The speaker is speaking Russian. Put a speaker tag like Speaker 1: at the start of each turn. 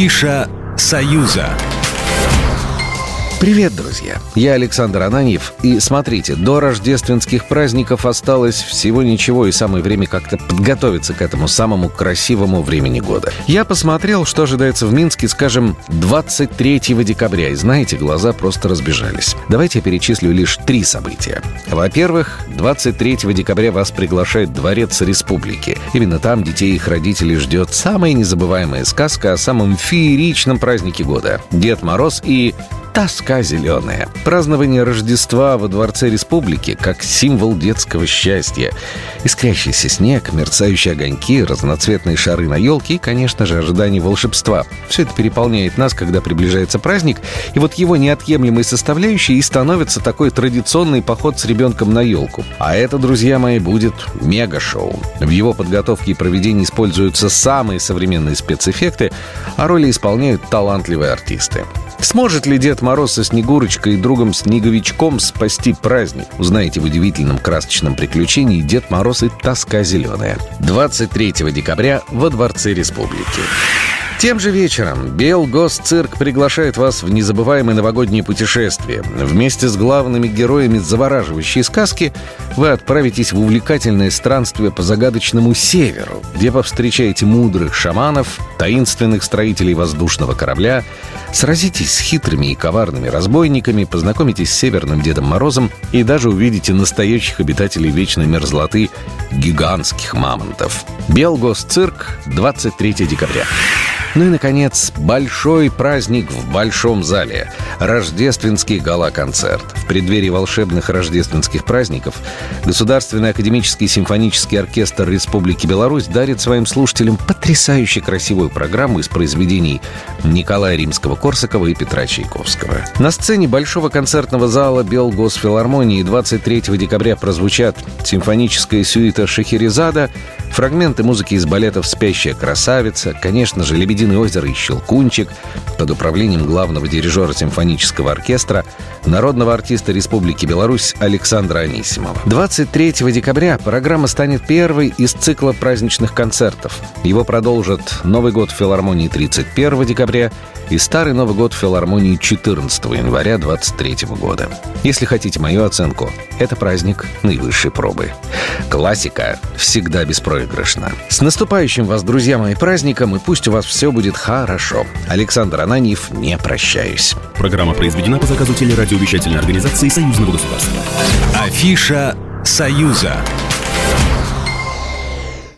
Speaker 1: Афиша «Союза».
Speaker 2: Привет, друзья! Я Александр Ананьев. И смотрите, до рождественских праздников осталось всего ничего, и самое время как-то подготовиться к этому самому красивому времени года. Я посмотрел, что ожидается в Минске, скажем, 23 декабря, и знаете, глаза просто разбежались. Давайте я перечислю лишь три события. Во-первых, 23 декабря вас приглашает Дворец Республики. Именно там детей и их родителей ждет самая незабываемая сказка о самом фееричном празднике года – Дед Мороз и тоска зеленая. Празднование Рождества во Дворце Республики как символ детского счастья. Искрящийся снег, мерцающие огоньки, разноцветные шары на елке и, конечно же, ожидание волшебства. Все это переполняет нас, когда приближается праздник, и вот его неотъемлемой составляющей и становится такой традиционный поход с ребенком на елку. А это, друзья мои, будет мега-шоу. В его подготовке и проведении используются самые современные спецэффекты, а роли исполняют талантливые артисты. Сможет ли Дед Мороз со Снегурочкой и другом Снеговичком спасти праздник? Узнаете в удивительном красочном приключении «Дед Мороз и тоска зеленая». 23 декабря во Дворце Республики. Тем же вечером Белгосцирк приглашает вас в незабываемое новогоднее путешествие. Вместе с главными героями завораживающей сказки вы отправитесь в увлекательное странствие по загадочному северу, где повстречаете мудрых шаманов, таинственных строителей воздушного корабля, сразитесь с хитрыми и коварными разбойниками, познакомитесь с Северным Дедом Морозом и даже увидите настоящих обитателей вечной мерзлоты – гигантских мамонтов. Белгосцирк, 23 декабря. Ну и, наконец, большой праздник в Большом зале. Рождественский гала-концерт. В преддверии волшебных рождественских праздников Государственный академический симфонический оркестр Республики Беларусь дарит своим слушателям потрясающе красивую программу из произведений Николая Римского-Корсакова и Петра Чайковского. На сцене Большого концертного зала Белгосфилармонии 23 декабря прозвучат симфоническая сюита Шахерезада, фрагменты музыки из балетов «Спящая красавица», конечно же, «Лебединое озеро» и «Щелкунчик» под управлением главного дирижера симфонического оркестра, народного артиста Республики Беларусь Александра Анисимова. 23 декабря программа станет первой из цикла праздничных концертов. Его продолжат Новый год в филармонии 31 декабря и Старый Новый год в филармонии 14 января 23 года. Если хотите мою оценку, это праздник наивысшей пробы. Классика всегда беспроигрышна. С наступающим вас, друзья мои, праздником, и пусть у вас все будет хорошо. Александр Ананьев, не прощаюсь.
Speaker 1: Программа произведена по заказу телерадиовещательной организации Союзного государства. Афиша «Союза».